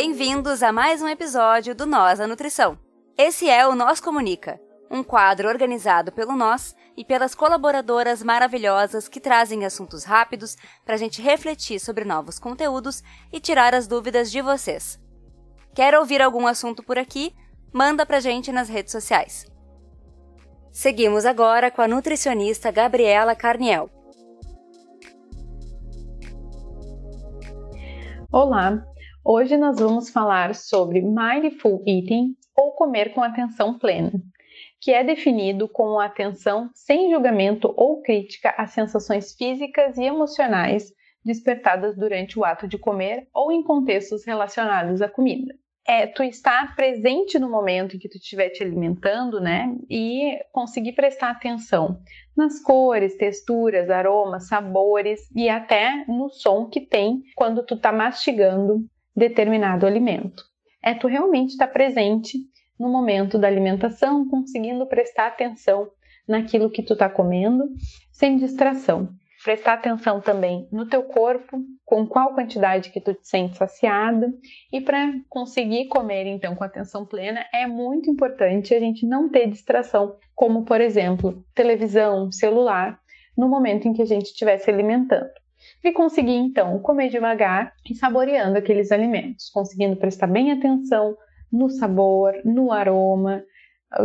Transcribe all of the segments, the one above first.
Bem-vindos a mais um episódio do Nós a Nutrição. Esse é o Nós Comunica, um quadro organizado pelo Nós e pelas colaboradoras maravilhosas que trazem assuntos rápidos para a gente refletir sobre novos conteúdos e tirar as dúvidas de vocês. Quer ouvir algum assunto por aqui? Manda pra gente nas redes sociais. Seguimos agora com a nutricionista Gabriela Carniel. Olá, hoje nós vamos falar sobre Mindful Eating ou comer com atenção plena, que é definido como atenção sem julgamento ou crítica às sensações físicas e emocionais despertadas durante o ato de comer ou em contextos relacionados à comida é tu estar presente no momento em que tu estiver te alimentando, né? E conseguir prestar atenção nas cores, texturas, aromas, sabores e até no som que tem quando tu tá mastigando determinado alimento. É tu realmente estar presente no momento da alimentação, conseguindo prestar atenção naquilo que tu tá comendo, sem distração prestar atenção também no teu corpo, com qual quantidade que tu te sente saciada e para conseguir comer então com atenção plena é muito importante a gente não ter distração, como por exemplo, televisão, celular, no momento em que a gente estiver se alimentando. E conseguir então comer devagar e saboreando aqueles alimentos, conseguindo prestar bem atenção no sabor, no aroma,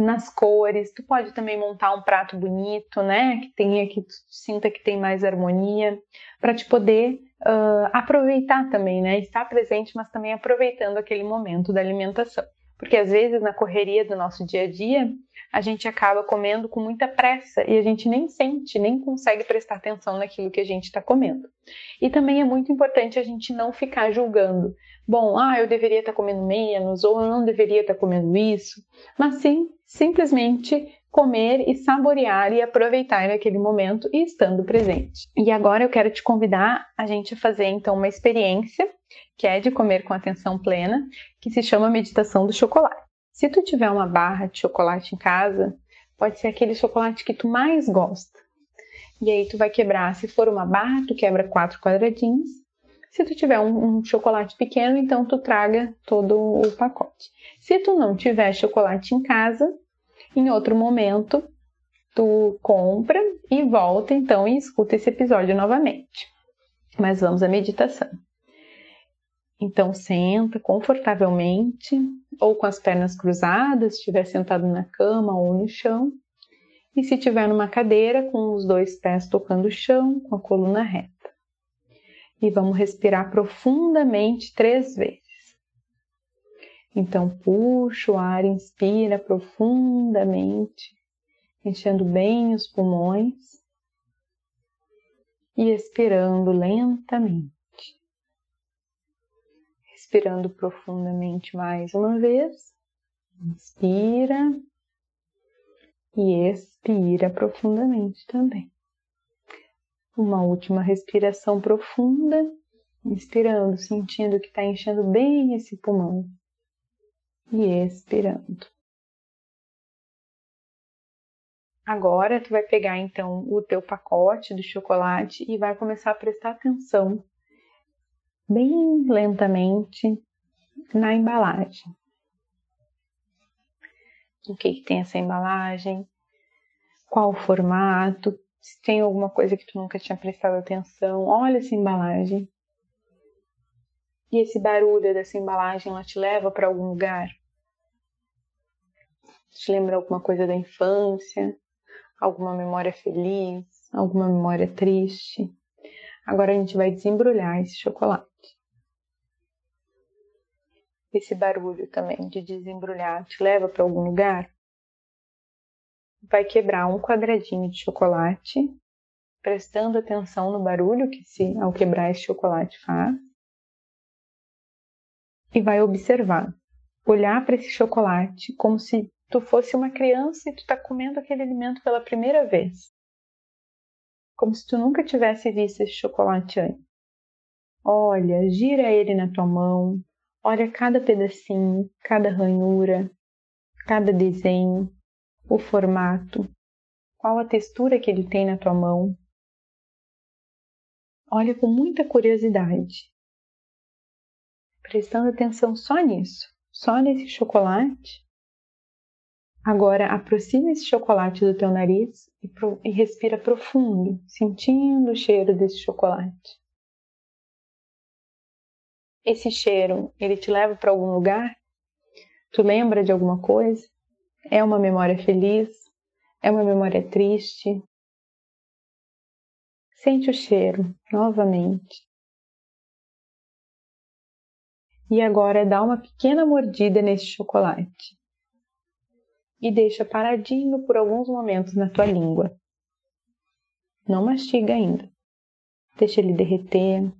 nas cores. Tu pode também montar um prato bonito, né? Que tenha que tu sinta que tem mais harmonia, para te poder uh, aproveitar também, né? Estar presente, mas também aproveitando aquele momento da alimentação. Porque às vezes na correria do nosso dia a dia, a gente acaba comendo com muita pressa e a gente nem sente, nem consegue prestar atenção naquilo que a gente está comendo. E também é muito importante a gente não ficar julgando. Bom, ah, eu deveria estar tá comendo menos, ou eu não deveria estar tá comendo isso, mas sim simplesmente comer e saborear e aproveitar aquele momento e estando presente. E agora eu quero te convidar a gente a fazer então uma experiência que é de comer com atenção plena, que se chama meditação do chocolate. Se tu tiver uma barra de chocolate em casa, pode ser aquele chocolate que tu mais gosta. E aí tu vai quebrar, se for uma barra, tu quebra quatro quadradinhos. Se tu tiver um, um chocolate pequeno, então tu traga todo o pacote. Se tu não tiver chocolate em casa, em outro momento tu compra e volta então e escuta esse episódio novamente. Mas vamos à meditação. Então senta confortavelmente ou com as pernas cruzadas, se estiver sentado na cama ou no chão. E se estiver numa cadeira, com os dois pés tocando o chão, com a coluna reta. E vamos respirar profundamente três vezes. Então, puxa o ar, inspira profundamente, enchendo bem os pulmões e expirando lentamente. Respirando profundamente mais uma vez. Inspira e expira profundamente também. Uma última respiração profunda, inspirando, sentindo que está enchendo bem esse pulmão e expirando. Agora tu vai pegar então o teu pacote de chocolate e vai começar a prestar atenção bem lentamente na embalagem. O que, que tem essa embalagem? Qual o formato? Se tem alguma coisa que tu nunca tinha prestado atenção, olha essa embalagem. E esse barulho dessa embalagem, ela te leva para algum lugar? Te lembra alguma coisa da infância? Alguma memória feliz? Alguma memória triste? Agora a gente vai desembrulhar esse chocolate. Esse barulho também de desembrulhar te leva para algum lugar? Vai quebrar um quadradinho de chocolate, prestando atenção no barulho que se ao quebrar esse chocolate faz e vai observar, olhar para esse chocolate como se tu fosse uma criança e tu tá comendo aquele alimento pela primeira vez. Como se tu nunca tivesse visto esse chocolate antes. Olha, gira ele na tua mão, olha cada pedacinho, cada ranhura, cada desenho, o formato, qual a textura que ele tem na tua mão. Olha com muita curiosidade prestando atenção só nisso, só nesse chocolate. Agora aproxima esse chocolate do teu nariz e, pro, e respira profundo, sentindo o cheiro desse chocolate. Esse cheiro, ele te leva para algum lugar? Tu lembra de alguma coisa? É uma memória feliz? É uma memória triste? Sente o cheiro novamente. E agora dá uma pequena mordida nesse chocolate. E deixa paradinho por alguns momentos na tua língua. Não mastiga ainda. Deixa ele derreter.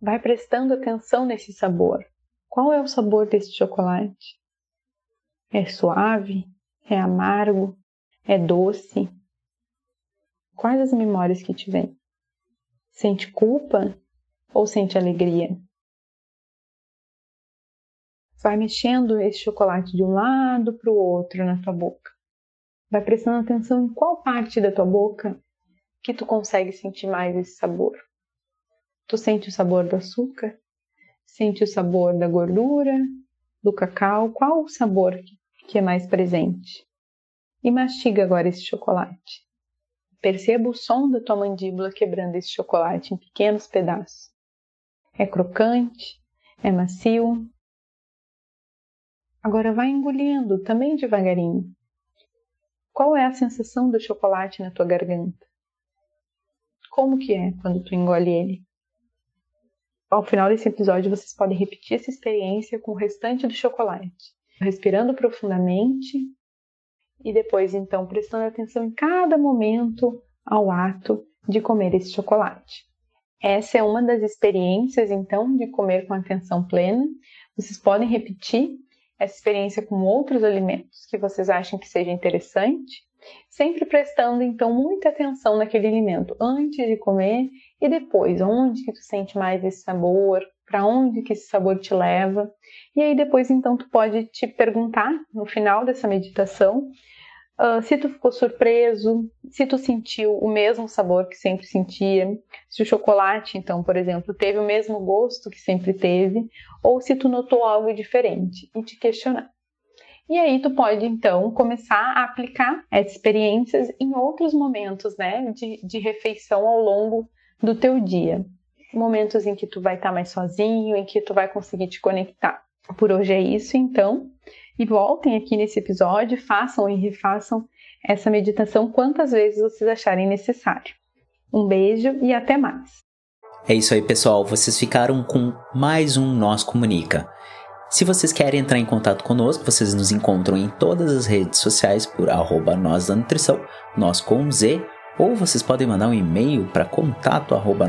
Vai prestando atenção nesse sabor. Qual é o sabor desse chocolate? É suave? É amargo? É doce? Quais as memórias que te vêm? Sente culpa ou sente alegria? Vai mexendo esse chocolate de um lado para o outro na tua boca. Vai prestando atenção em qual parte da tua boca que tu consegue sentir mais esse sabor. Tu sente o sabor do açúcar? Sente o sabor da gordura, do cacau? Qual o sabor que é mais presente? E mastiga agora esse chocolate. Perceba o som da tua mandíbula quebrando esse chocolate em pequenos pedaços. É crocante? É macio? Agora vai engolindo também devagarinho. Qual é a sensação do chocolate na tua garganta? Como que é quando tu engole ele? Ao final desse episódio, vocês podem repetir essa experiência com o restante do chocolate, respirando profundamente e depois então prestando atenção em cada momento ao ato de comer esse chocolate. Essa é uma das experiências então de comer com atenção plena. Vocês podem repetir essa experiência com outros alimentos que vocês acham que seja interessante, sempre prestando então muita atenção naquele alimento antes de comer e depois, onde que tu sente mais esse sabor, para onde que esse sabor te leva. E aí depois então tu pode te perguntar no final dessa meditação uh, se tu ficou surpreso, se tu sentiu o mesmo sabor que sempre sentia, se o chocolate então, por exemplo, teve o mesmo gosto que sempre teve, ou se tu notou algo diferente e te questionar. E aí tu pode então começar a aplicar essas experiências em outros momentos, né, de, de refeição ao longo do teu dia momentos em que tu vai estar mais sozinho, em que tu vai conseguir te conectar. Por hoje é isso, então. E voltem aqui nesse episódio, façam e refaçam essa meditação quantas vezes vocês acharem necessário. Um beijo e até mais. É isso aí, pessoal. Vocês ficaram com mais um Nós Comunica. Se vocês querem entrar em contato conosco, vocês nos encontram em todas as redes sociais por arroba nós da nutrição, nós com Z, ou vocês podem mandar um e-mail para contato arroba